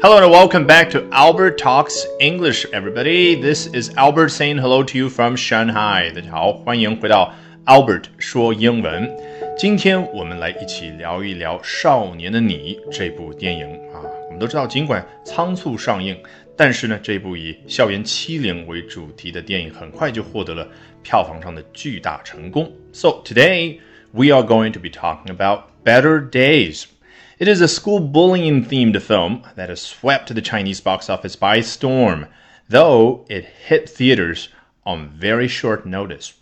Hello and welcome back to Albert Talks English, everybody. This is Albert saying hello to you from Shanghai. 大家好，欢迎回到 Albert 说英文。今天我们来一起聊一聊《少年的你》这部电影啊。我们都知道，尽管仓促上映，但是呢，这部以校园欺凌为主题的电影很快就获得了票房上的巨大成功。So today we are going to be talking about Better Days. It is a school bullying themed film that has swept the Chinese box office by storm, though it hit theaters on very short notice.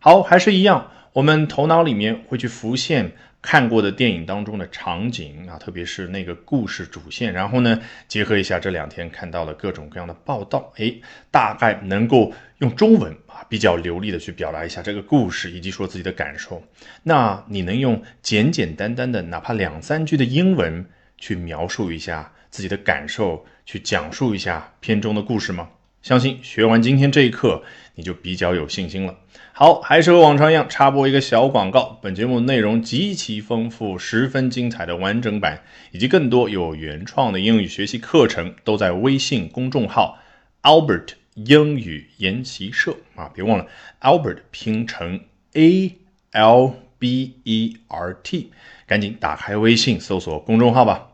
好，还是一样，我们头脑里面会去浮现 看过的电影当中的场景啊，特别是那个故事主线，然后呢，结合一下这两天看到了各种各样的报道，哎，大概能够用中文啊。比较流利的去表达一下这个故事，以及说自己的感受。那你能用简简单单的，哪怕两三句的英文去描述一下自己的感受，去讲述一下片中的故事吗？相信学完今天这一课，你就比较有信心了。好，还是和往常一样，插播一个小广告。本节目内容极其丰富，十分精彩的完整版，以及更多有原创的英语学习课程，都在微信公众号 Albert。英语研习社啊，别忘了 Albert 拼成 A L B E R T，赶紧打开微信搜索公众号吧。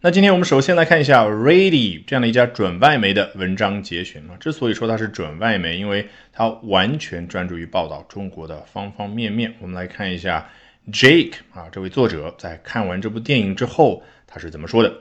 那今天我们首先来看一下 Ready 这样的一家准外媒的文章节选啊。之所以说它是准外媒，因为它完全专注于报道中国的方方面面。我们来看一下 Jake 啊，这位作者在看完这部电影之后，他是怎么说的？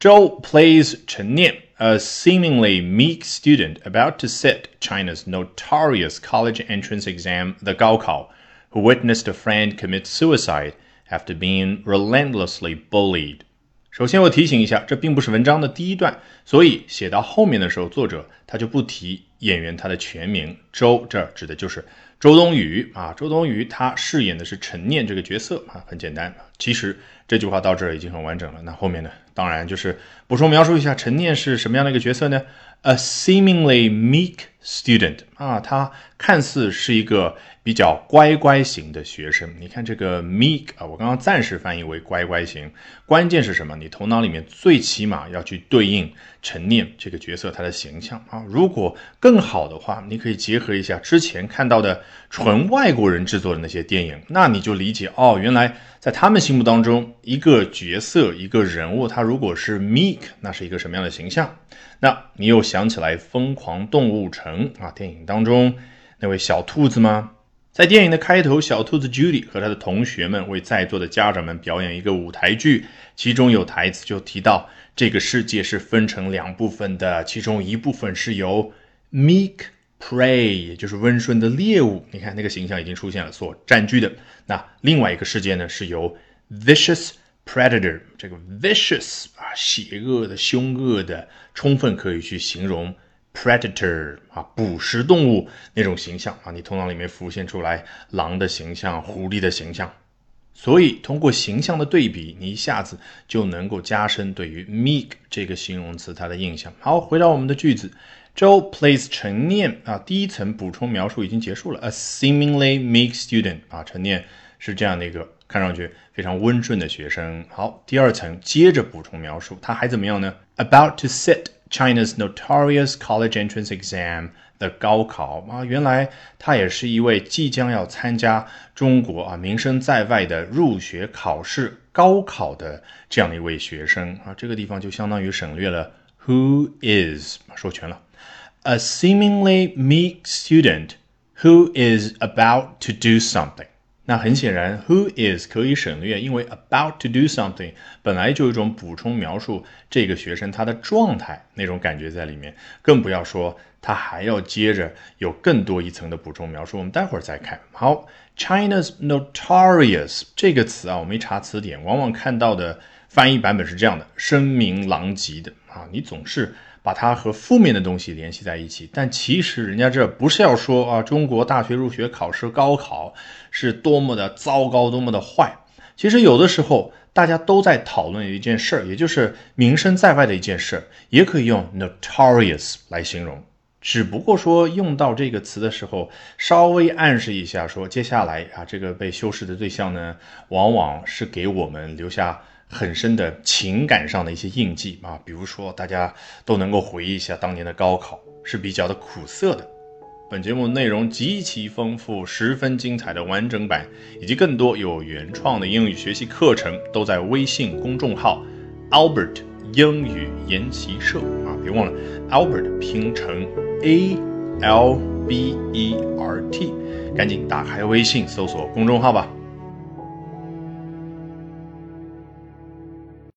Joe plays 陈念。a seemingly meek student about to sit China's notorious college entrance exam, the Gaokao, who witnessed a friend commit suicide after being relentlessly bullied. 首先，我提醒一下，这并不是文章的第一段，所以写到后面的时候，作者他就不提演员他的全名周，这指的就是周冬雨啊。周冬雨她饰演的是陈念这个角色啊，很简单。其实这句话到这儿已经很完整了。那后面呢？当然就是补充描述一下陈念是什么样的一个角色呢？A seemingly meek student 啊，他看似是一个比较乖乖型的学生。你看这个 meek 啊，我刚刚暂时翻译为乖乖型。关键是什么？你头脑里面最起码要去对应陈念这个角色他的形象啊。如果更好的话，你可以结合一下之前看到的纯外国人制作的那些电影，那你就理解哦，原来在他们心目当中，一个角色一个人物，他如果是 meek，那是一个什么样的形象？那你又想起来《疯狂动物城》啊，电影当中那位小兔子吗？在电影的开头，小兔子 Judy 和他的同学们为在座的家长们表演一个舞台剧，其中有台词就提到这个世界是分成两部分的，其中一部分是由 meek prey，也就是温顺的猎物，你看那个形象已经出现了，所占据的。那另外一个世界呢，是由 vicious predator，这个 vicious 啊，邪恶的、凶恶的，充分可以去形容。Predator 啊，捕食动物那种形象啊，你头脑里面浮现出来狼的形象、狐狸的形象，所以通过形象的对比，你一下子就能够加深对于 meek 这个形容词它的印象。好，回到我们的句子，Joe plays 陈念啊，第一层补充描述已经结束了，a seemingly meek student 啊，陈念是这样的一个看上去非常温顺的学生。好，第二层接着补充描述，他还怎么样呢？About to sit。China's notorious college entrance exam, the 高考啊，原来他也是一位即将要参加中国啊名声在外的入学考试高考的这样的一位学生啊，这个地方就相当于省略了 who is 说全了，a seemingly meek student who is about to do something。 那很显然，who is 可以省略，因为 about to do something 本来就有一种补充描述这个学生他的状态那种感觉在里面，更不要说他还要接着有更多一层的补充描述。我们待会儿再看。好，China's notorious 这个词啊，我没查词典，往往看到的翻译版本是这样的：声名狼藉的啊，你总是。把它和负面的东西联系在一起，但其实人家这不是要说啊，中国大学入学考试高考是多么的糟糕，多么的坏。其实有的时候大家都在讨论一件事儿，也就是名声在外的一件事儿，也可以用 notorious 来形容。只不过说用到这个词的时候，稍微暗示一下，说接下来啊，这个被修饰的对象呢，往往是给我们留下。很深的情感上的一些印记啊，比如说大家都能够回忆一下当年的高考是比较的苦涩的。本节目内容极其丰富，十分精彩的完整版以及更多有原创的英语学习课程都在微信公众号 Albert 英语研习社啊，别忘了 Albert 拼成 A L B E R T，赶紧打开微信搜索公众号吧。